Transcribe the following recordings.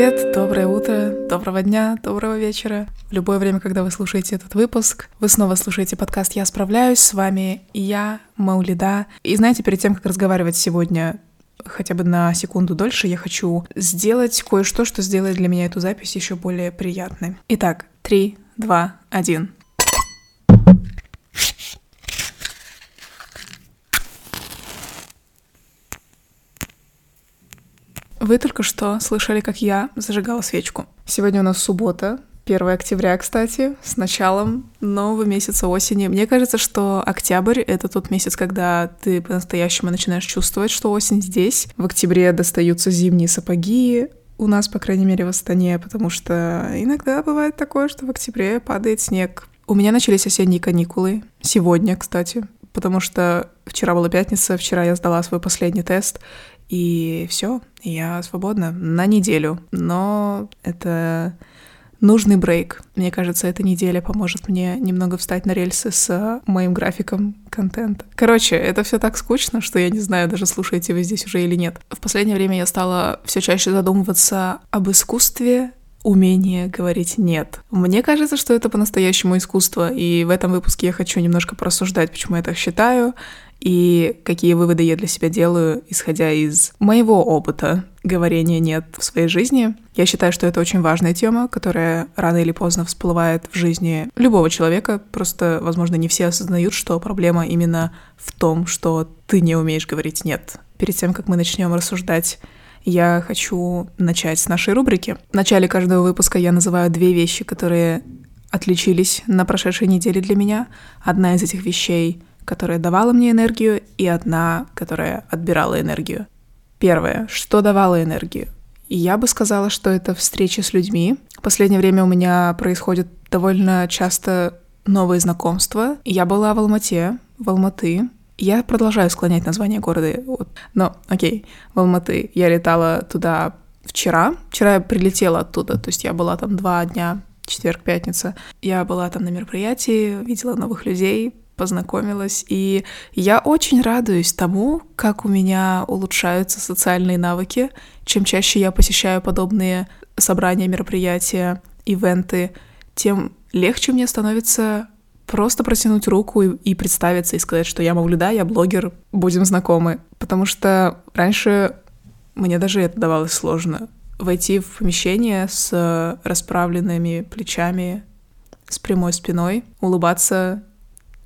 привет, доброе утро, доброго дня, доброго вечера. В любое время, когда вы слушаете этот выпуск, вы снова слушаете подкаст «Я справляюсь». С вами я, Маулида. И знаете, перед тем, как разговаривать сегодня хотя бы на секунду дольше, я хочу сделать кое-что, что сделает для меня эту запись еще более приятной. Итак, три, два, один. Вы только что слышали, как я зажигала свечку. Сегодня у нас суббота, 1 октября, кстати, с началом нового месяца осени. Мне кажется, что октябрь — это тот месяц, когда ты по-настоящему начинаешь чувствовать, что осень здесь. В октябре достаются зимние сапоги, у нас, по крайней мере, в Астане, потому что иногда бывает такое, что в октябре падает снег. У меня начались осенние каникулы. Сегодня, кстати. Потому что вчера была пятница, вчера я сдала свой последний тест, и все, я свободна на неделю. Но это нужный брейк. Мне кажется, эта неделя поможет мне немного встать на рельсы с моим графиком контента. Короче, это все так скучно, что я не знаю, даже слушаете вы здесь уже или нет. В последнее время я стала все чаще задумываться об искусстве умение говорить «нет». Мне кажется, что это по-настоящему искусство, и в этом выпуске я хочу немножко порассуждать, почему я так считаю, и какие выводы я для себя делаю, исходя из моего опыта говорения «нет» в своей жизни. Я считаю, что это очень важная тема, которая рано или поздно всплывает в жизни любого человека. Просто, возможно, не все осознают, что проблема именно в том, что ты не умеешь говорить «нет». Перед тем, как мы начнем рассуждать я хочу начать с нашей рубрики. В начале каждого выпуска я называю две вещи, которые отличились на прошедшей неделе для меня. Одна из этих вещей которая давала мне энергию, и одна, которая отбирала энергию. Первое, что давало энергию? И я бы сказала, что это встречи с людьми. В последнее время у меня происходит довольно часто новые знакомства. Я была в Алмате, в Алматы. Я продолжаю склонять название города. Но, окей, в Алматы. Я летала туда вчера. Вчера я прилетела оттуда, то есть я была там два дня, четверг, пятница. Я была там на мероприятии, видела новых людей, познакомилась, и я очень радуюсь тому, как у меня улучшаются социальные навыки. Чем чаще я посещаю подобные собрания, мероприятия, ивенты, тем легче мне становится просто протянуть руку и, и представиться, и сказать, что я Мавлюда, я блогер, будем знакомы. Потому что раньше мне даже это давалось сложно. Войти в помещение с расправленными плечами, с прямой спиной, улыбаться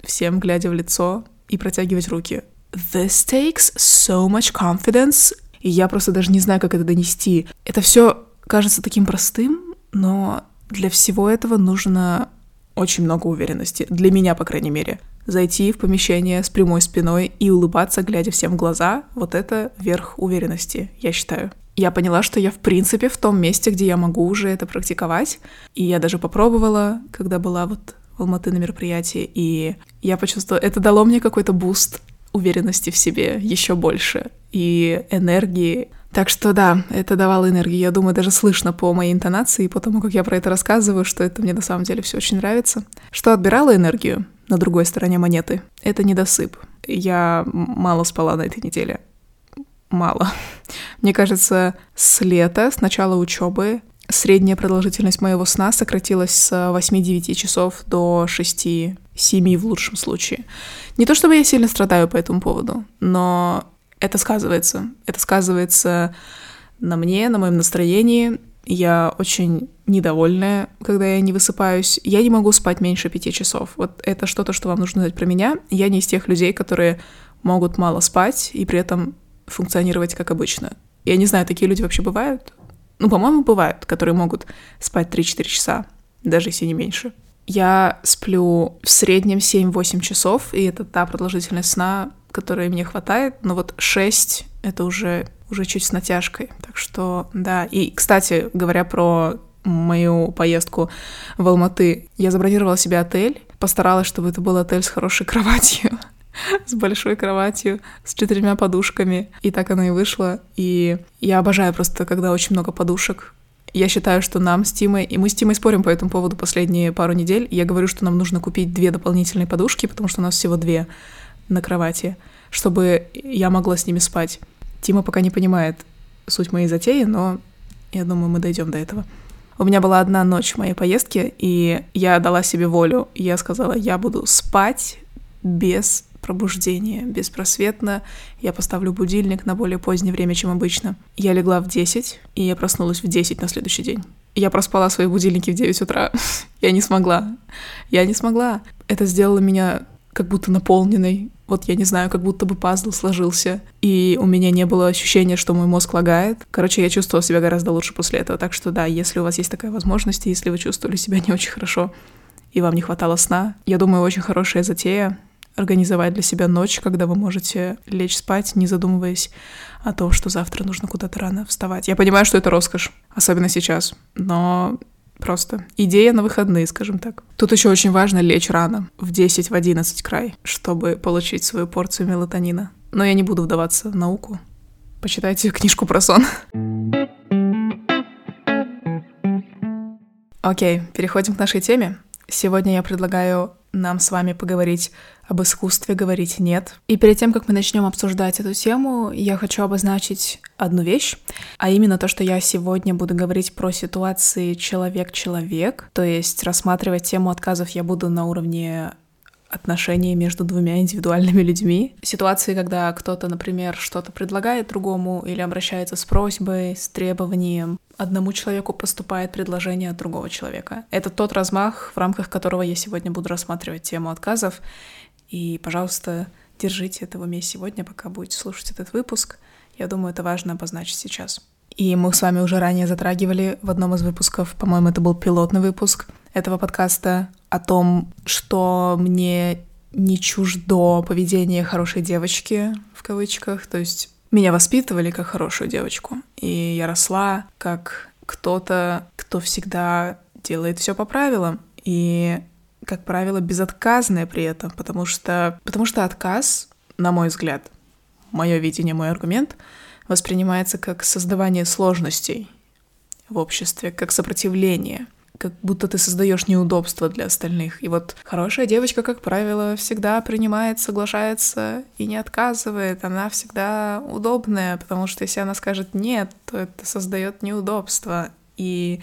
всем глядя в лицо и протягивать руки. This takes so much confidence. И я просто даже не знаю, как это донести. Это все кажется таким простым, но для всего этого нужно очень много уверенности. Для меня, по крайней мере. Зайти в помещение с прямой спиной и улыбаться, глядя всем в глаза, вот это верх уверенности, я считаю. Я поняла, что я в принципе в том месте, где я могу уже это практиковать. И я даже попробовала, когда была вот в Алматы на мероприятии, и я почувствовала, это дало мне какой-то буст уверенности в себе еще больше и энергии. Так что да, это давало энергию. Я думаю, даже слышно по моей интонации и по тому, как я про это рассказываю, что это мне на самом деле все очень нравится. Что отбирало энергию на другой стороне монеты? Это недосып. Я мало спала на этой неделе. Мало. Мне кажется, с лета, с начала учебы, Средняя продолжительность моего сна сократилась с 8-9 часов до 6-7 в лучшем случае. Не то чтобы я сильно страдаю по этому поводу, но это сказывается. Это сказывается на мне, на моем настроении. Я очень недовольная, когда я не высыпаюсь. Я не могу спать меньше пяти часов. Вот это что-то, что вам нужно знать про меня. Я не из тех людей, которые могут мало спать и при этом функционировать как обычно. Я не знаю, такие люди вообще бывают. Ну, по-моему, бывают, которые могут спать 3-4 часа, даже если не меньше. Я сплю в среднем 7-8 часов, и это та продолжительность сна, которой мне хватает. Но вот 6 — это уже, уже чуть с натяжкой. Так что, да. И, кстати, говоря про мою поездку в Алматы, я забронировала себе отель, постаралась, чтобы это был отель с хорошей кроватью. с большой кроватью, с четырьмя подушками. И так оно и вышло. И я обожаю просто, когда очень много подушек. Я считаю, что нам с Тимой, и мы с Тимой спорим по этому поводу последние пару недель, я говорю, что нам нужно купить две дополнительные подушки, потому что у нас всего две на кровати, чтобы я могла с ними спать. Тима пока не понимает суть моей затеи, но Я думаю, мы дойдем до этого. У меня была одна ночь в моей поездке, и я дала себе волю. Я сказала, я буду спать без пробуждения, беспросветно. Я поставлю будильник на более позднее время, чем обычно. Я легла в 10, и я проснулась в 10 на следующий день. Я проспала свои будильники в 9 утра. я не смогла. Я не смогла. Это сделало меня как будто наполненной. Вот я не знаю, как будто бы пазл сложился. И у меня не было ощущения, что мой мозг лагает. Короче, я чувствовала себя гораздо лучше после этого. Так что да, если у вас есть такая возможность, если вы чувствовали себя не очень хорошо, и вам не хватало сна, я думаю, очень хорошая затея организовать для себя ночь, когда вы можете лечь спать, не задумываясь о том, что завтра нужно куда-то рано вставать. Я понимаю, что это роскошь, особенно сейчас, но просто идея на выходные, скажем так. Тут еще очень важно лечь рано, в 10, в 11 край, чтобы получить свою порцию мелатонина. Но я не буду вдаваться в науку. Почитайте книжку про сон. Окей, переходим к нашей теме. Сегодня я предлагаю нам с вами поговорить об искусстве говорить «нет». И перед тем, как мы начнем обсуждать эту тему, я хочу обозначить одну вещь, а именно то, что я сегодня буду говорить про ситуации человек-человек, то есть рассматривать тему отказов я буду на уровне отношения между двумя индивидуальными людьми. Ситуации, когда кто-то, например, что-то предлагает другому или обращается с просьбой, с требованием, одному человеку поступает предложение от другого человека. Это тот размах, в рамках которого я сегодня буду рассматривать тему отказов. И, пожалуйста, держите это в уме сегодня, пока будете слушать этот выпуск. Я думаю, это важно обозначить сейчас. И мы с вами уже ранее затрагивали в одном из выпусков, по-моему, это был пилотный выпуск этого подкаста, о том, что мне не чуждо поведение хорошей девочки, в кавычках, то есть меня воспитывали как хорошую девочку, и я росла как кто-то, кто всегда делает все по правилам, и, как правило, безотказная при этом, потому что, потому что отказ, на мой взгляд, мое видение, мой аргумент, воспринимается как создавание сложностей в обществе, как сопротивление — как будто ты создаешь неудобства для остальных. И вот хорошая девочка, как правило, всегда принимает, соглашается и не отказывает. Она всегда удобная, потому что если она скажет нет, то это создает неудобства. И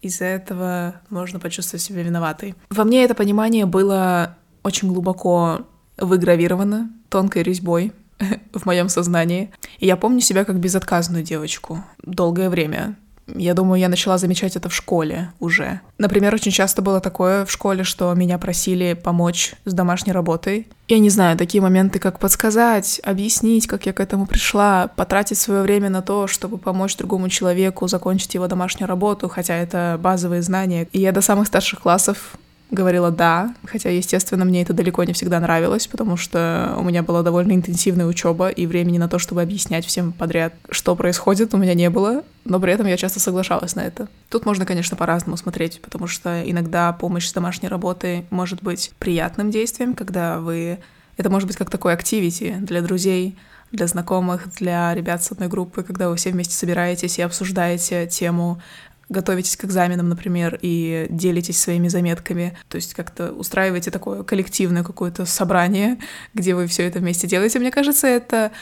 из-за этого можно почувствовать себя виноватой. Во мне это понимание было очень глубоко выгравировано тонкой резьбой в моем сознании. И я помню себя как безотказную девочку долгое время. Я думаю, я начала замечать это в школе уже. Например, очень часто было такое в школе, что меня просили помочь с домашней работой. Я не знаю, такие моменты, как подсказать, объяснить, как я к этому пришла, потратить свое время на то, чтобы помочь другому человеку закончить его домашнюю работу, хотя это базовые знания. И я до самых старших классов говорила «да», хотя, естественно, мне это далеко не всегда нравилось, потому что у меня была довольно интенсивная учеба, и времени на то, чтобы объяснять всем подряд, что происходит, у меня не было, но при этом я часто соглашалась на это. Тут можно, конечно, по-разному смотреть, потому что иногда помощь с домашней работой может быть приятным действием, когда вы... Это может быть как такой активити для друзей, для знакомых, для ребят с одной группы, когда вы все вместе собираетесь и обсуждаете тему готовитесь к экзаменам, например, и делитесь своими заметками, то есть как-то устраиваете такое коллективное какое-то собрание, где вы все это вместе делаете. Мне кажется, это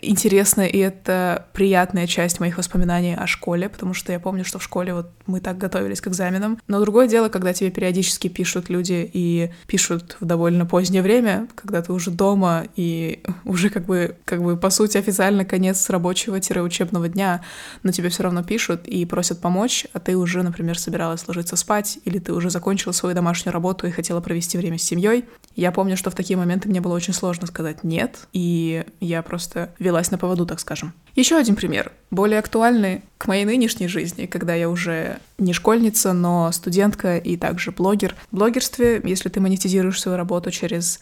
интересно, и это приятная часть моих воспоминаний о школе, потому что я помню, что в школе вот мы так готовились к экзаменам. Но другое дело, когда тебе периодически пишут люди и пишут в довольно позднее время, когда ты уже дома и уже как бы, как бы по сути официально конец рабочего-учебного дня, но тебе все равно пишут и просят помочь, а ты уже, например, собиралась ложиться спать, или ты уже закончила свою домашнюю работу и хотела провести время с семьей. Я помню, что в такие моменты мне было очень сложно сказать «нет», и я просто велась на поводу, так скажем. Еще один пример, более актуальный к моей нынешней жизни, когда я уже не школьница, но студентка и также блогер. В блогерстве, если ты монетизируешь свою работу через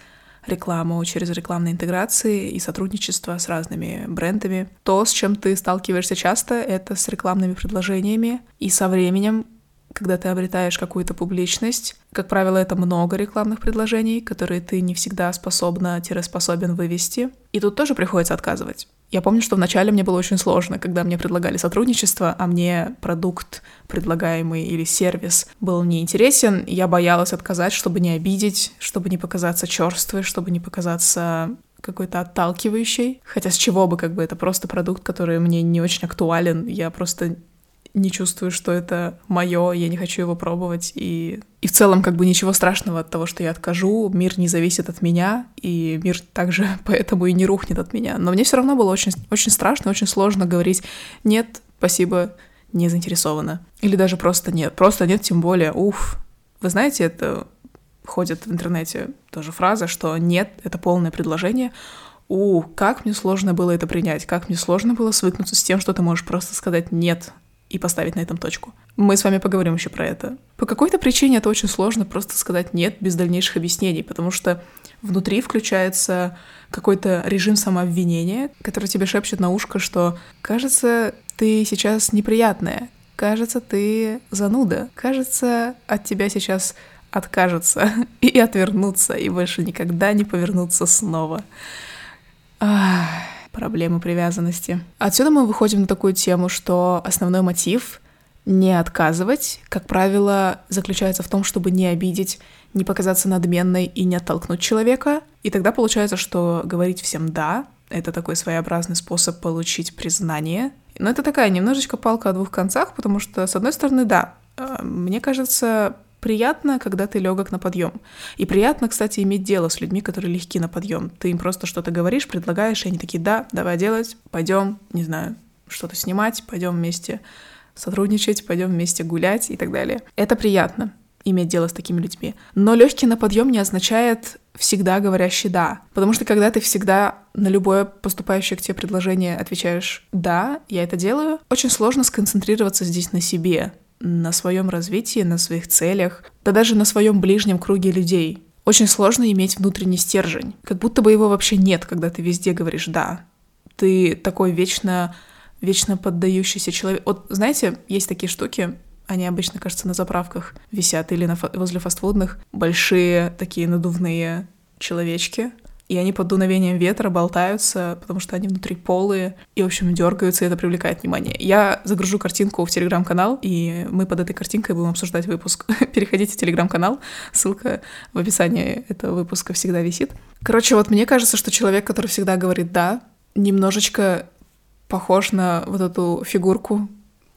рекламу, через рекламные интеграции и сотрудничество с разными брендами, то, с чем ты сталкиваешься часто, это с рекламными предложениями, и со временем когда ты обретаешь какую-то публичность, как правило, это много рекламных предложений, которые ты не всегда способна-способен вывести. И тут тоже приходится отказывать. Я помню, что вначале мне было очень сложно, когда мне предлагали сотрудничество, а мне продукт предлагаемый или сервис был неинтересен, я боялась отказать, чтобы не обидеть, чтобы не показаться черствой, чтобы не показаться какой-то отталкивающей. Хотя с чего бы, как бы, это просто продукт, который мне не очень актуален. Я просто не чувствую, что это мое, я не хочу его пробовать, и, и в целом как бы ничего страшного от того, что я откажу, мир не зависит от меня, и мир также поэтому и не рухнет от меня. Но мне все равно было очень, очень страшно, очень сложно говорить «нет, спасибо, не заинтересована». Или даже просто «нет», просто «нет», тем более «уф». Вы знаете, это ходит в интернете тоже фраза, что «нет» — это полное предложение, у, как мне сложно было это принять, как мне сложно было свыкнуться с тем, что ты можешь просто сказать «нет» и поставить на этом точку. Мы с вами поговорим еще про это. По какой-то причине это очень сложно просто сказать «нет» без дальнейших объяснений, потому что внутри включается какой-то режим самообвинения, который тебе шепчет на ушко, что «кажется, ты сейчас неприятная», «кажется, ты зануда», «кажется, от тебя сейчас откажутся и отвернутся, и больше никогда не повернутся снова». Ах, проблемы привязанности. Отсюда мы выходим на такую тему, что основной мотив не отказывать, как правило, заключается в том, чтобы не обидеть, не показаться надменной и не оттолкнуть человека. И тогда получается, что говорить всем «да» — это такой своеобразный способ получить признание. Но это такая немножечко палка о двух концах, потому что, с одной стороны, да, э, мне кажется, приятно, когда ты легок на подъем. И приятно, кстати, иметь дело с людьми, которые легки на подъем. Ты им просто что-то говоришь, предлагаешь, и они такие, да, давай делать, пойдем, не знаю, что-то снимать, пойдем вместе сотрудничать, пойдем вместе гулять и так далее. Это приятно иметь дело с такими людьми. Но легкий на подъем не означает всегда говорящий да. Потому что когда ты всегда на любое поступающее к тебе предложение отвечаешь да, я это делаю, очень сложно сконцентрироваться здесь на себе на своем развитии, на своих целях, да даже на своем ближнем круге людей. Очень сложно иметь внутренний стержень. Как будто бы его вообще нет, когда ты везде говоришь «да». Ты такой вечно, вечно поддающийся человек. Вот знаете, есть такие штуки, они обычно, кажется, на заправках висят или на, возле фастфудных. Большие такие надувные человечки, и они под дуновением ветра болтаются, потому что они внутри полые, и, в общем, дергаются, и это привлекает внимание. Я загружу картинку в телеграм-канал, и мы под этой картинкой будем обсуждать выпуск. Переходите в телеграм-канал, ссылка в описании этого выпуска всегда висит. Короче, вот мне кажется, что человек, который всегда говорит «да», немножечко похож на вот эту фигурку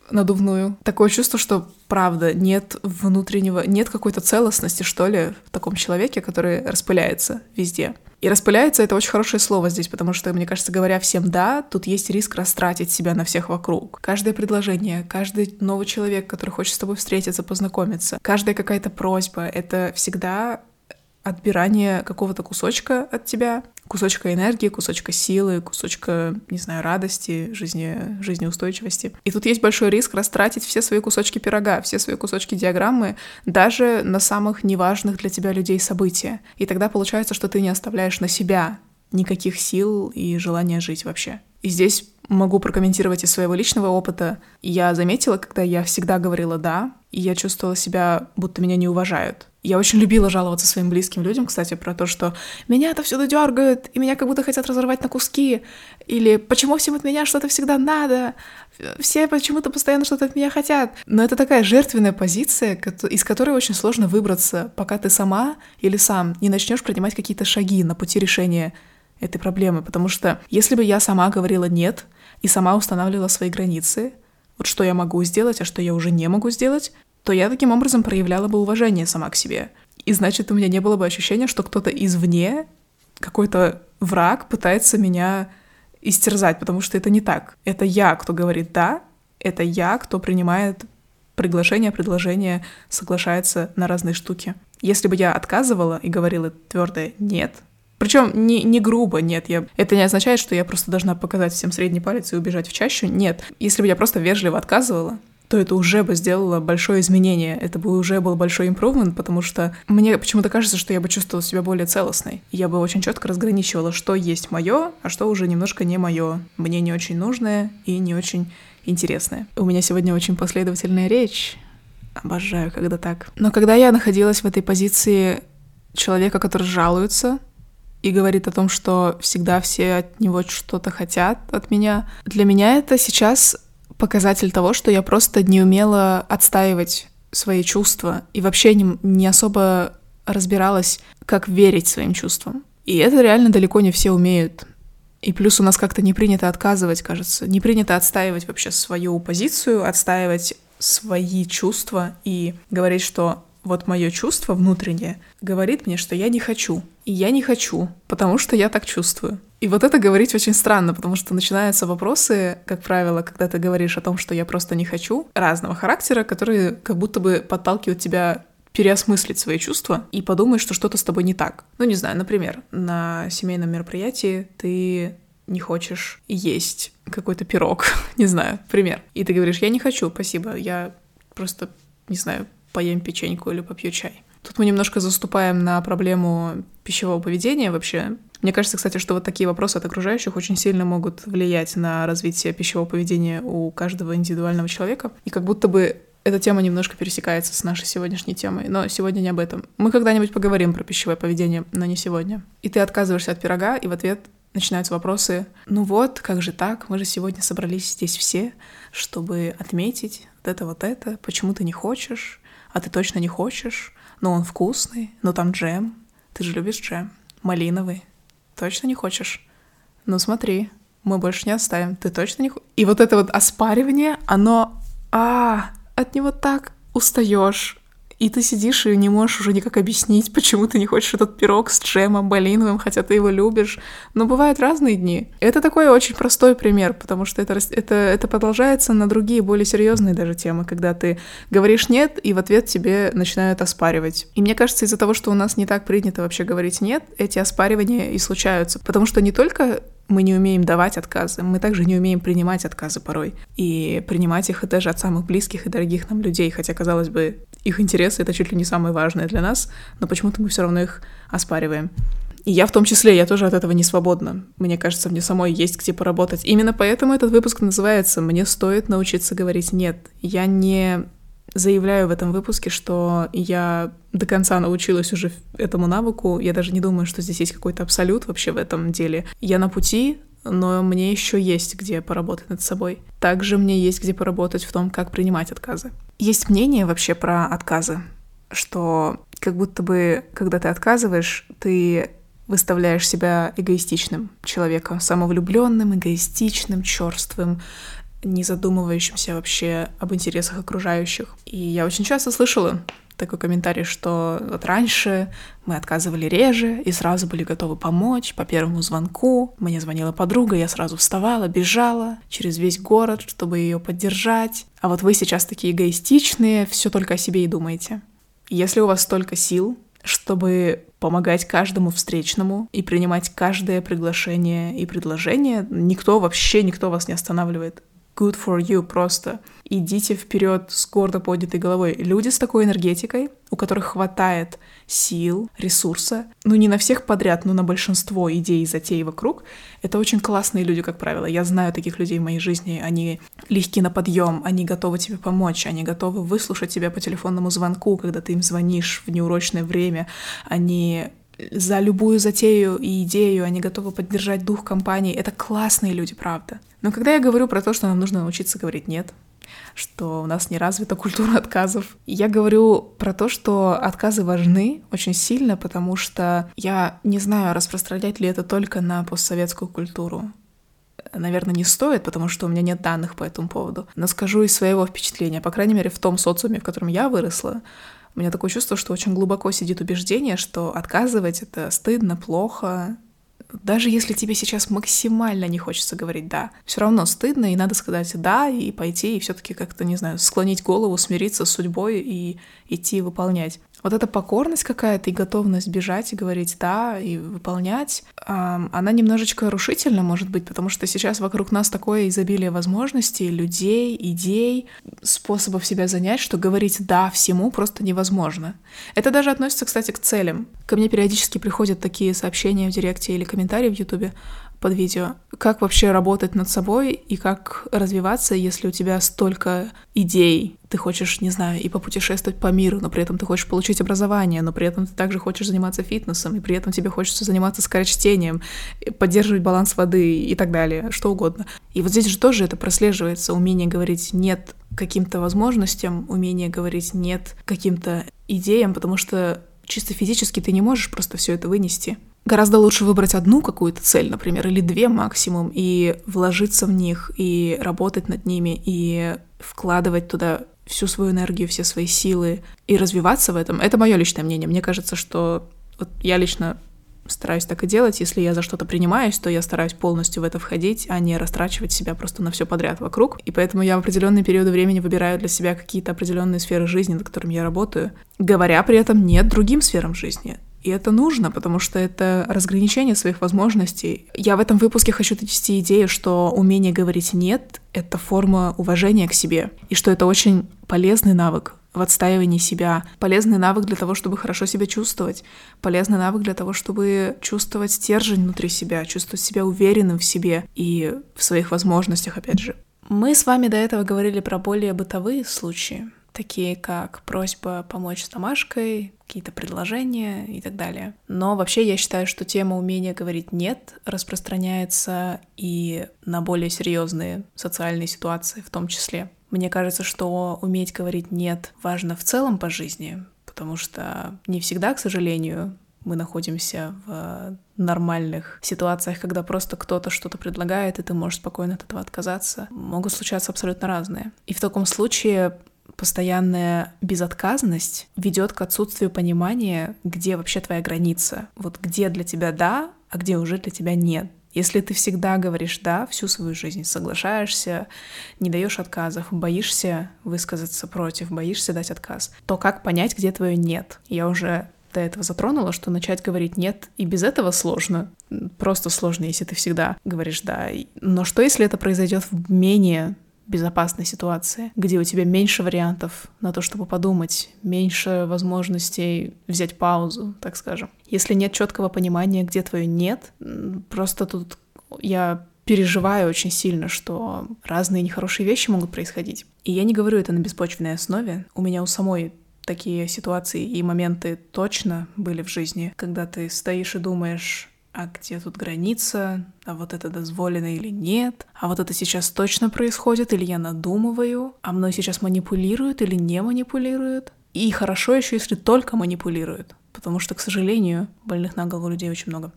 надувную. Такое чувство, что правда нет внутреннего, нет какой-то целостности, что ли, в таком человеке, который распыляется везде. И распыляется это очень хорошее слово здесь, потому что, мне кажется, говоря всем «да», тут есть риск растратить себя на всех вокруг. Каждое предложение, каждый новый человек, который хочет с тобой встретиться, познакомиться, каждая какая-то просьба — это всегда отбирание какого-то кусочка от тебя, кусочка энергии, кусочка силы, кусочка, не знаю, радости, жизни, жизнеустойчивости. И тут есть большой риск растратить все свои кусочки пирога, все свои кусочки диаграммы, даже на самых неважных для тебя людей события. И тогда получается, что ты не оставляешь на себя никаких сил и желания жить вообще. И здесь могу прокомментировать из своего личного опыта. Я заметила, когда я всегда говорила «да», и я чувствовала себя, будто меня не уважают. Я очень любила жаловаться своим близким людям, кстати, про то, что меня это всюду дергают, и меня как будто хотят разорвать на куски, или почему всем от меня что-то всегда надо, все почему-то постоянно что-то от меня хотят. Но это такая жертвенная позиция, из которой очень сложно выбраться, пока ты сама или сам не начнешь принимать какие-то шаги на пути решения этой проблемы. Потому что если бы я сама говорила «нет» и сама устанавливала свои границы, вот что я могу сделать, а что я уже не могу сделать, то я таким образом проявляла бы уважение сама к себе. И значит, у меня не было бы ощущения, что кто-то извне, какой-то враг пытается меня истерзать, потому что это не так. Это я, кто говорит «да», это я, кто принимает приглашение, предложение, соглашается на разные штуки. Если бы я отказывала и говорила твердое «нет», причем не, не грубо, нет, я... это не означает, что я просто должна показать всем средний палец и убежать в чащу, нет. Если бы я просто вежливо отказывала, то это уже бы сделало большое изменение. Это бы уже был большой импровмент, потому что мне почему-то кажется, что я бы чувствовала себя более целостной. Я бы очень четко разграничивала, что есть мое, а что уже немножко не мое. Мне не очень нужное и не очень интересное. У меня сегодня очень последовательная речь. Обожаю, когда так. Но когда я находилась в этой позиции человека, который жалуется, и говорит о том, что всегда все от него что-то хотят от меня. Для меня это сейчас показатель того, что я просто не умела отстаивать свои чувства и вообще не, не особо разбиралась, как верить своим чувствам. И это реально далеко не все умеют. И плюс у нас как-то не принято отказывать, кажется. Не принято отстаивать вообще свою позицию, отстаивать свои чувства и говорить, что вот мое чувство внутреннее говорит мне, что я не хочу. И я не хочу, потому что я так чувствую. И вот это говорить очень странно, потому что начинаются вопросы, как правило, когда ты говоришь о том, что я просто не хочу, разного характера, которые как будто бы подталкивают тебя переосмыслить свои чувства и подумать, что что-то с тобой не так. Ну, не знаю, например, на семейном мероприятии ты не хочешь есть какой-то пирог, не знаю, пример. И ты говоришь, я не хочу, спасибо, я просто, не знаю, поем печеньку или попью чай. Тут мы немножко заступаем на проблему пищевого поведения вообще. Мне кажется, кстати, что вот такие вопросы от окружающих очень сильно могут влиять на развитие пищевого поведения у каждого индивидуального человека. И как будто бы эта тема немножко пересекается с нашей сегодняшней темой, но сегодня не об этом. Мы когда-нибудь поговорим про пищевое поведение, но не сегодня. И ты отказываешься от пирога, и в ответ начинаются вопросы. Ну вот, как же так? Мы же сегодня собрались здесь все, чтобы отметить вот это, вот это. Почему ты не хочешь? А ты точно не хочешь? Но он вкусный, но там джем. Ты же любишь джем. Малиновый. Точно не хочешь? Ну смотри, мы больше не оставим. Ты точно не хочешь? И вот это вот оспаривание, оно... А, от него так устаешь. И ты сидишь и не можешь уже никак объяснить, почему ты не хочешь этот пирог с джемом малиновым, хотя ты его любишь. Но бывают разные дни. Это такой очень простой пример, потому что это, это, это продолжается на другие, более серьезные даже темы, когда ты говоришь «нет», и в ответ тебе начинают оспаривать. И мне кажется, из-за того, что у нас не так принято вообще говорить «нет», эти оспаривания и случаются. Потому что не только мы не умеем давать отказы, мы также не умеем принимать отказы порой. И принимать их даже от самых близких и дорогих нам людей, хотя, казалось бы, их интересы — это чуть ли не самое важное для нас, но почему-то мы все равно их оспариваем. И я в том числе, я тоже от этого не свободна. Мне кажется, мне самой есть где поработать. Именно поэтому этот выпуск называется «Мне стоит научиться говорить нет». Я не заявляю в этом выпуске, что я до конца научилась уже этому навыку. Я даже не думаю, что здесь есть какой-то абсолют вообще в этом деле. Я на пути, но мне еще есть где поработать над собой. Также мне есть где поработать в том, как принимать отказы. Есть мнение вообще про отказы, что как будто бы, когда ты отказываешь, ты выставляешь себя эгоистичным человеком, самовлюбленным, эгоистичным, черствым, не задумывающимся вообще об интересах окружающих. И я очень часто слышала такой комментарий, что вот раньше мы отказывали реже и сразу были готовы помочь по первому звонку. Мне звонила подруга, я сразу вставала, бежала через весь город, чтобы ее поддержать. А вот вы сейчас такие эгоистичные, все только о себе и думаете. Если у вас столько сил, чтобы помогать каждому встречному и принимать каждое приглашение и предложение, никто вообще, никто вас не останавливает good for you просто. Идите вперед с гордо поднятой головой. Люди с такой энергетикой, у которых хватает сил, ресурса, ну не на всех подряд, но на большинство идей и затей вокруг, это очень классные люди, как правило. Я знаю таких людей в моей жизни. Они легки на подъем, они готовы тебе помочь, они готовы выслушать тебя по телефонному звонку, когда ты им звонишь в неурочное время. Они за любую затею и идею, они готовы поддержать дух компании. Это классные люди, правда. Но когда я говорю про то, что нам нужно научиться говорить «нет», что у нас не развита культура отказов. Я говорю про то, что отказы важны очень сильно, потому что я не знаю, распространять ли это только на постсоветскую культуру. Наверное, не стоит, потому что у меня нет данных по этому поводу. Но скажу из своего впечатления, по крайней мере, в том социуме, в котором я выросла, у меня такое чувство, что очень глубоко сидит убеждение, что отказывать это стыдно, плохо. Даже если тебе сейчас максимально не хочется говорить «да», все равно стыдно, и надо сказать «да», и пойти, и все таки как-то, не знаю, склонить голову, смириться с судьбой и идти выполнять вот эта покорность какая-то и готовность бежать и говорить «да» и выполнять, она немножечко рушительна, может быть, потому что сейчас вокруг нас такое изобилие возможностей, людей, идей, способов себя занять, что говорить «да» всему просто невозможно. Это даже относится, кстати, к целям. Ко мне периодически приходят такие сообщения в директе или комментарии в Ютубе под видео. Как вообще работать над собой и как развиваться, если у тебя столько идей. Ты хочешь, не знаю, и попутешествовать по миру, но при этом ты хочешь получить образование, но при этом ты также хочешь заниматься фитнесом, и при этом тебе хочется заниматься скорочтением, поддерживать баланс воды и так далее, что угодно. И вот здесь же тоже это прослеживается, умение говорить «нет» каким-то возможностям, умение говорить «нет» каким-то идеям, потому что чисто физически ты не можешь просто все это вынести. Гораздо лучше выбрать одну какую-то цель, например, или две максимум, и вложиться в них, и работать над ними, и вкладывать туда всю свою энергию, все свои силы и развиваться в этом. Это мое личное мнение. Мне кажется, что вот я лично стараюсь так и делать. Если я за что-то принимаюсь, то я стараюсь полностью в это входить, а не растрачивать себя просто на все подряд вокруг. И поэтому я в определенные периоды времени выбираю для себя какие-то определенные сферы жизни, над которыми я работаю, говоря при этом нет другим сферам жизни. И это нужно, потому что это разграничение своих возможностей. Я в этом выпуске хочу донести идею, что умение говорить «нет» — это форма уважения к себе, и что это очень полезный навык в отстаивании себя, полезный навык для того, чтобы хорошо себя чувствовать, полезный навык для того, чтобы чувствовать стержень внутри себя, чувствовать себя уверенным в себе и в своих возможностях, опять же. Мы с вами до этого говорили про более бытовые случаи, такие как просьба помочь с домашкой, какие-то предложения и так далее. Но вообще я считаю, что тема умения говорить «нет» распространяется и на более серьезные социальные ситуации в том числе. Мне кажется, что уметь говорить «нет» важно в целом по жизни, потому что не всегда, к сожалению, мы находимся в нормальных ситуациях, когда просто кто-то что-то предлагает, и ты можешь спокойно от этого отказаться, могут случаться абсолютно разные. И в таком случае постоянная безотказность ведет к отсутствию понимания, где вообще твоя граница. Вот где для тебя да, а где уже для тебя нет. Если ты всегда говоришь «да» всю свою жизнь, соглашаешься, не даешь отказов, боишься высказаться против, боишься дать отказ, то как понять, где твое «нет»? Я уже до этого затронула, что начать говорить «нет» и без этого сложно. Просто сложно, если ты всегда говоришь «да». Но что, если это произойдет в менее безопасной ситуации, где у тебя меньше вариантов на то, чтобы подумать, меньше возможностей взять паузу, так скажем. Если нет четкого понимания, где твое нет, просто тут я переживаю очень сильно, что разные нехорошие вещи могут происходить. И я не говорю это на беспочвенной основе. У меня у самой такие ситуации и моменты точно были в жизни, когда ты стоишь и думаешь, а где тут граница, а вот это дозволено или нет, а вот это сейчас точно происходит или я надумываю, а мной сейчас манипулируют или не манипулируют. И хорошо еще, если только манипулируют, потому что, к сожалению, больных на голову людей очень много.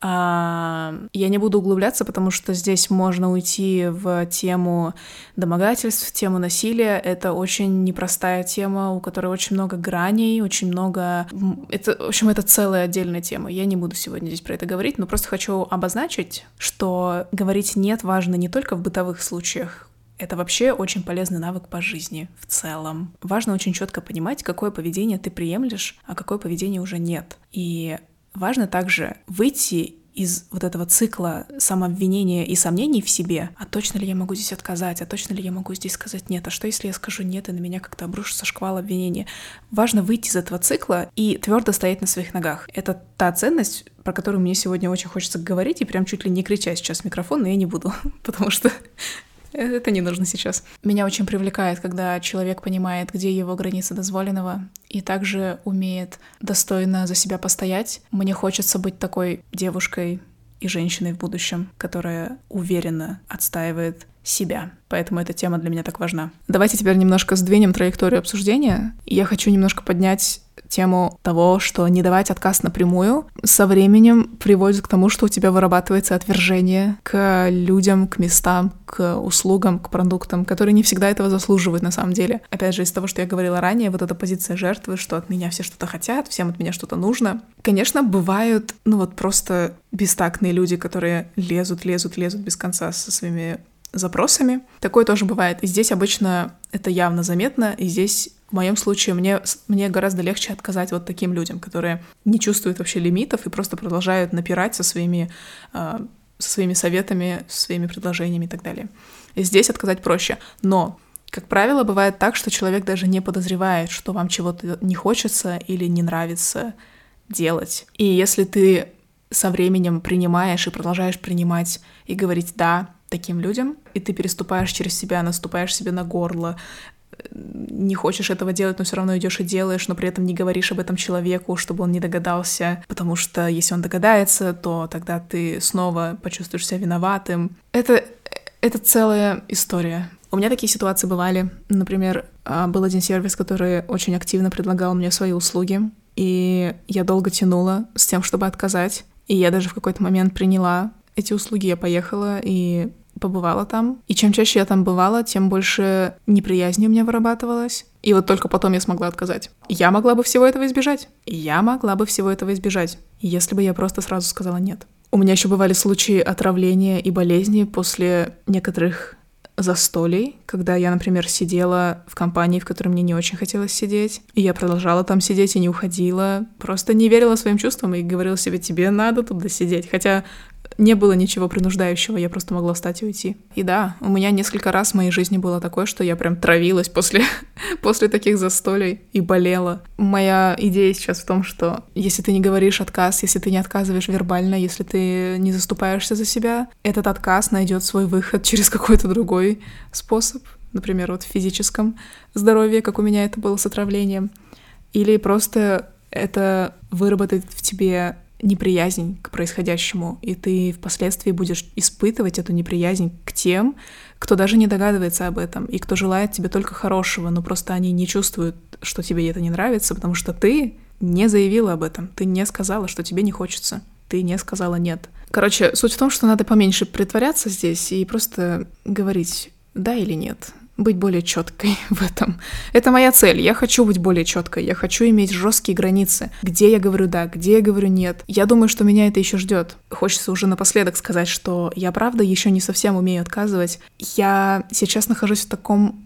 А, я не буду углубляться, потому что здесь можно уйти в тему домогательств, в тему насилия. Это очень непростая тема, у которой очень много граней, очень много... Это, в общем, это целая отдельная тема. Я не буду сегодня здесь про это говорить, но просто хочу обозначить, что говорить «нет» важно не только в бытовых случаях, это вообще очень полезный навык по жизни в целом. Важно очень четко понимать, какое поведение ты приемлешь, а какое поведение уже нет. И Важно также выйти из вот этого цикла самообвинения и сомнений в себе, а точно ли я могу здесь отказать, а точно ли я могу здесь сказать нет, а что если я скажу нет, и на меня как-то обрушится шквал обвинения. Важно выйти из этого цикла и твердо стоять на своих ногах. Это та ценность, про которую мне сегодня очень хочется говорить, и прям чуть ли не кричать сейчас в микрофон, но я не буду, потому что это не нужно сейчас. Меня очень привлекает, когда человек понимает, где его границы дозволенного, и также умеет достойно за себя постоять. Мне хочется быть такой девушкой и женщиной в будущем, которая уверенно отстаивает себя. Поэтому эта тема для меня так важна. Давайте теперь немножко сдвинем траекторию обсуждения. Я хочу немножко поднять тему того, что не давать отказ напрямую со временем приводит к тому, что у тебя вырабатывается отвержение к людям, к местам, к услугам, к продуктам, которые не всегда этого заслуживают на самом деле. Опять же, из того, что я говорила ранее, вот эта позиция жертвы, что от меня все что-то хотят, всем от меня что-то нужно. Конечно, бывают, ну вот просто бестактные люди, которые лезут, лезут, лезут без конца со своими запросами. Такое тоже бывает. И здесь обычно это явно заметно, и здесь в моем случае мне, мне гораздо легче отказать вот таким людям, которые не чувствуют вообще лимитов и просто продолжают напирать со своими, э, со своими советами, со своими предложениями и так далее. И здесь отказать проще. Но, как правило, бывает так, что человек даже не подозревает, что вам чего-то не хочется или не нравится делать. И если ты со временем принимаешь и продолжаешь принимать и говорить «да», таким людям, и ты переступаешь через себя, наступаешь себе на горло, не хочешь этого делать, но все равно идешь и делаешь, но при этом не говоришь об этом человеку, чтобы он не догадался, потому что если он догадается, то тогда ты снова почувствуешь себя виноватым. Это, это целая история. У меня такие ситуации бывали. Например, а, был один сервис, который очень активно предлагал мне свои услуги, и я долго тянула с тем, чтобы отказать. И я даже в какой-то момент приняла эти услуги, я поехала и побывала там. И чем чаще я там бывала, тем больше неприязни у меня вырабатывалось. И вот только потом я смогла отказать. Я могла бы всего этого избежать. Я могла бы всего этого избежать, если бы я просто сразу сказала «нет». У меня еще бывали случаи отравления и болезни после некоторых застолий, когда я, например, сидела в компании, в которой мне не очень хотелось сидеть, и я продолжала там сидеть и не уходила, просто не верила своим чувствам и говорила себе, тебе надо туда сидеть, хотя не было ничего принуждающего, я просто могла встать и уйти. И да, у меня несколько раз в моей жизни было такое, что я прям травилась после, после таких застолий и болела. Моя идея сейчас в том, что если ты не говоришь отказ, если ты не отказываешь вербально, если ты не заступаешься за себя, этот отказ найдет свой выход через какой-то другой способ, например, вот в физическом здоровье, как у меня это было с отравлением, или просто это выработает в тебе неприязнь к происходящему, и ты впоследствии будешь испытывать эту неприязнь к тем, кто даже не догадывается об этом, и кто желает тебе только хорошего, но просто они не чувствуют, что тебе это не нравится, потому что ты не заявила об этом, ты не сказала, что тебе не хочется, ты не сказала нет. Короче, суть в том, что надо поменьше притворяться здесь и просто говорить да или нет быть более четкой в этом. Это моя цель. Я хочу быть более четкой. Я хочу иметь жесткие границы. Где я говорю да, где я говорю нет. Я думаю, что меня это еще ждет. Хочется уже напоследок сказать, что я правда еще не совсем умею отказывать. Я сейчас нахожусь в таком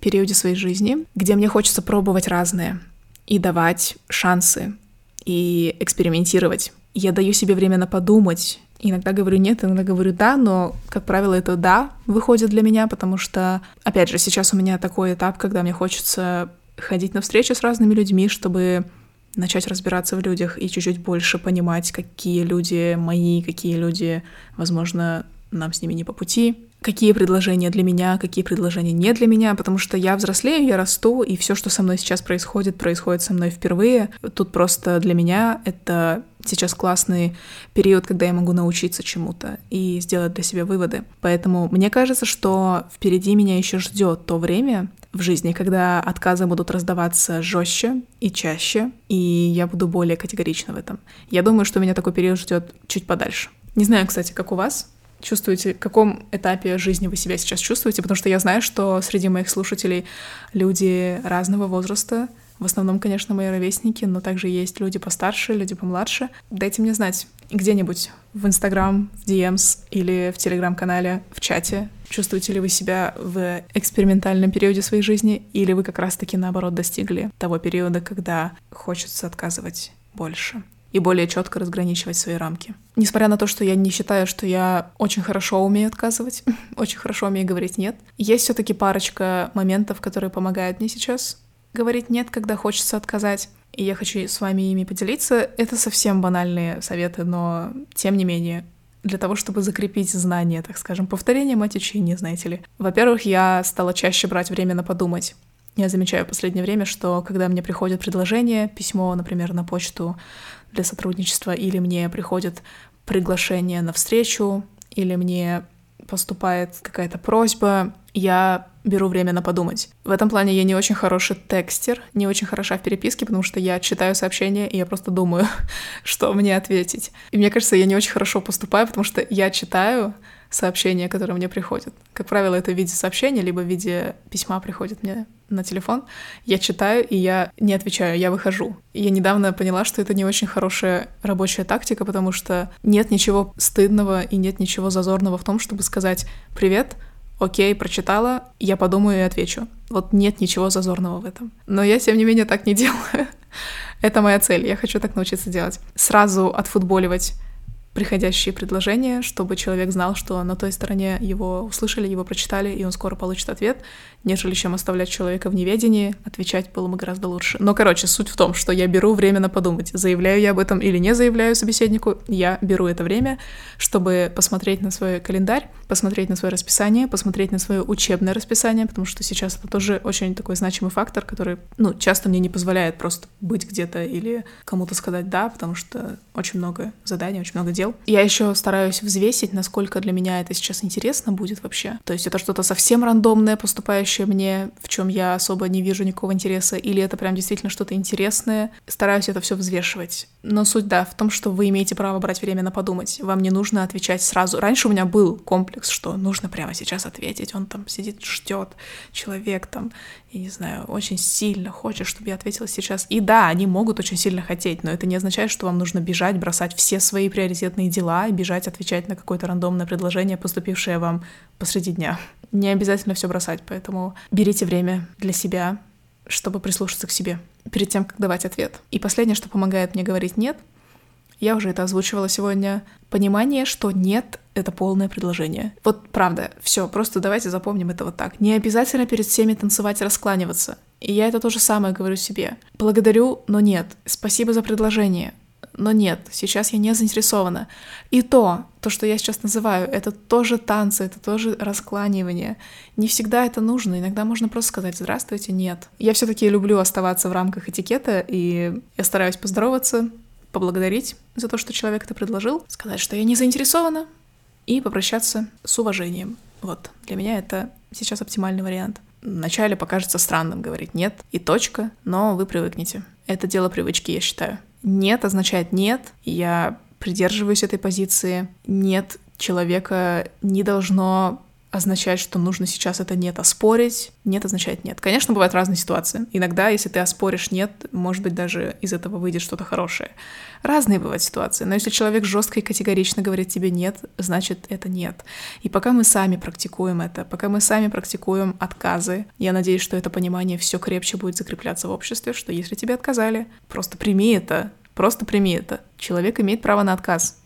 периоде своей жизни, где мне хочется пробовать разное и давать шансы и экспериментировать. Я даю себе время на подумать, Иногда говорю нет, иногда говорю да, но, как правило, это да выходит для меня, потому что, опять же, сейчас у меня такой этап, когда мне хочется ходить на встречи с разными людьми, чтобы начать разбираться в людях и чуть-чуть больше понимать, какие люди мои, какие люди, возможно, нам с ними не по пути, какие предложения для меня, какие предложения не для меня, потому что я взрослею, я расту, и все, что со мной сейчас происходит, происходит со мной впервые. Тут просто для меня это сейчас классный период, когда я могу научиться чему-то и сделать для себя выводы. Поэтому мне кажется, что впереди меня еще ждет то время в жизни, когда отказы будут раздаваться жестче и чаще, и я буду более категорична в этом. Я думаю, что меня такой период ждет чуть подальше. Не знаю, кстати, как у вас, чувствуете, в каком этапе жизни вы себя сейчас чувствуете, потому что я знаю, что среди моих слушателей люди разного возраста, в основном, конечно, мои ровесники, но также есть люди постарше, люди помладше. Дайте мне знать где-нибудь в Инстаграм, в DMs или в Телеграм-канале, в чате. Чувствуете ли вы себя в экспериментальном периоде своей жизни, или вы как раз-таки, наоборот, достигли того периода, когда хочется отказывать больше? И более четко разграничивать свои рамки. Несмотря на то, что я не считаю, что я очень хорошо умею отказывать, очень хорошо умею говорить нет, есть все-таки парочка моментов, которые помогают мне сейчас говорить нет, когда хочется отказать. И я хочу с вами ими поделиться. Это совсем банальные советы, но тем не менее, для того, чтобы закрепить знания, так скажем, повторение мать учения, знаете ли. Во-первых, я стала чаще брать время на подумать. Я замечаю в последнее время, что когда мне приходит предложение, письмо, например, на почту для сотрудничества, или мне приходит приглашение на встречу, или мне поступает какая-то просьба, я беру время на подумать. В этом плане я не очень хороший текстер, не очень хороша в переписке, потому что я читаю сообщения, и я просто думаю, что мне ответить. И мне кажется, я не очень хорошо поступаю, потому что я читаю, сообщения, которые мне приходят. Как правило, это в виде сообщения, либо в виде письма приходит мне на телефон. Я читаю, и я не отвечаю, я выхожу. Я недавно поняла, что это не очень хорошая рабочая тактика, потому что нет ничего стыдного и нет ничего зазорного в том, чтобы сказать «Привет, окей, прочитала, я подумаю и отвечу». Вот нет ничего зазорного в этом. Но я, тем не менее, так не делаю. Это моя цель, я хочу так научиться делать. Сразу отфутболивать приходящие предложения, чтобы человек знал, что на той стороне его услышали, его прочитали, и он скоро получит ответ, нежели чем оставлять человека в неведении, отвечать было бы гораздо лучше. Но, короче, суть в том, что я беру время на подумать, заявляю я об этом или не заявляю собеседнику, я беру это время, чтобы посмотреть на свой календарь, посмотреть на свое расписание, посмотреть на свое учебное расписание, потому что сейчас это тоже очень такой значимый фактор, который, ну, часто мне не позволяет просто быть где-то или кому-то сказать «да», потому что очень много заданий, очень много дел. Я еще стараюсь взвесить, насколько для меня это сейчас интересно будет вообще. То есть это что-то совсем рандомное, поступающее мне, в чем я особо не вижу никакого интереса, или это прям действительно что-то интересное. Стараюсь это все взвешивать. Но суть, да, в том, что вы имеете право брать время на подумать. Вам не нужно отвечать сразу. Раньше у меня был комплекс, что нужно прямо сейчас ответить. Он там сидит, ждет, человек там, я не знаю, очень сильно хочет, чтобы я ответила сейчас. И да, они могут очень сильно хотеть, но это не означает, что вам нужно бежать, бросать все свои приоритетные дела и бежать отвечать на какое-то рандомное предложение, поступившее вам посреди дня. Не обязательно все бросать, поэтому берите время для себя, чтобы прислушаться к себе перед тем, как давать ответ. И последнее, что помогает мне говорить «нет», я уже это озвучивала сегодня. Понимание, что нет — это полное предложение. Вот правда, все, просто давайте запомним это вот так. Не обязательно перед всеми танцевать и раскланиваться. И я это то же самое говорю себе. Благодарю, но нет. Спасибо за предложение. Но нет, сейчас я не заинтересована. И то, то, что я сейчас называю, это тоже танцы, это тоже раскланивание. Не всегда это нужно, иногда можно просто сказать «здравствуйте, нет». Я все таки люблю оставаться в рамках этикета, и я стараюсь поздороваться, поблагодарить за то, что человек это предложил, сказать, что я не заинтересована, и попрощаться с уважением. Вот, для меня это сейчас оптимальный вариант. Вначале покажется странным говорить «нет» и точка, но вы привыкнете. Это дело привычки, я считаю. «Нет» означает «нет», я придерживаюсь этой позиции. «Нет» человека не должно означать, что нужно сейчас это нет оспорить. Нет означает нет. Конечно, бывают разные ситуации. Иногда, если ты оспоришь нет, может быть, даже из этого выйдет что-то хорошее. Разные бывают ситуации. Но если человек жестко и категорично говорит тебе нет, значит это нет. И пока мы сами практикуем это, пока мы сами практикуем отказы, я надеюсь, что это понимание все крепче будет закрепляться в обществе, что если тебе отказали, просто прими это, просто прими это. Человек имеет право на отказ.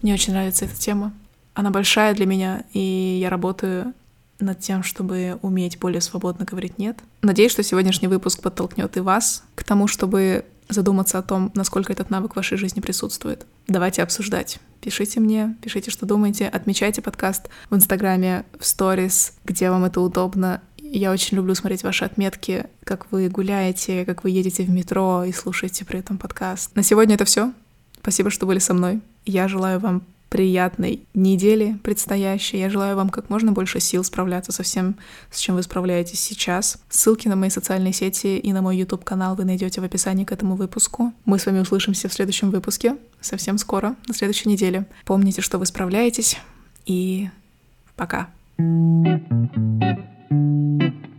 Мне очень нравится эта тема. Она большая для меня, и я работаю над тем, чтобы уметь более свободно говорить «нет». Надеюсь, что сегодняшний выпуск подтолкнет и вас к тому, чтобы задуматься о том, насколько этот навык в вашей жизни присутствует. Давайте обсуждать. Пишите мне, пишите, что думаете, отмечайте подкаст в Инстаграме, в сторис, где вам это удобно. Я очень люблю смотреть ваши отметки, как вы гуляете, как вы едете в метро и слушаете при этом подкаст. На сегодня это все. Спасибо, что были со мной. Я желаю вам приятной недели предстоящей. Я желаю вам как можно больше сил справляться со всем, с чем вы справляетесь сейчас. Ссылки на мои социальные сети и на мой YouTube-канал вы найдете в описании к этому выпуску. Мы с вами услышимся в следующем выпуске совсем скоро, на следующей неделе. Помните, что вы справляетесь, и пока. thank you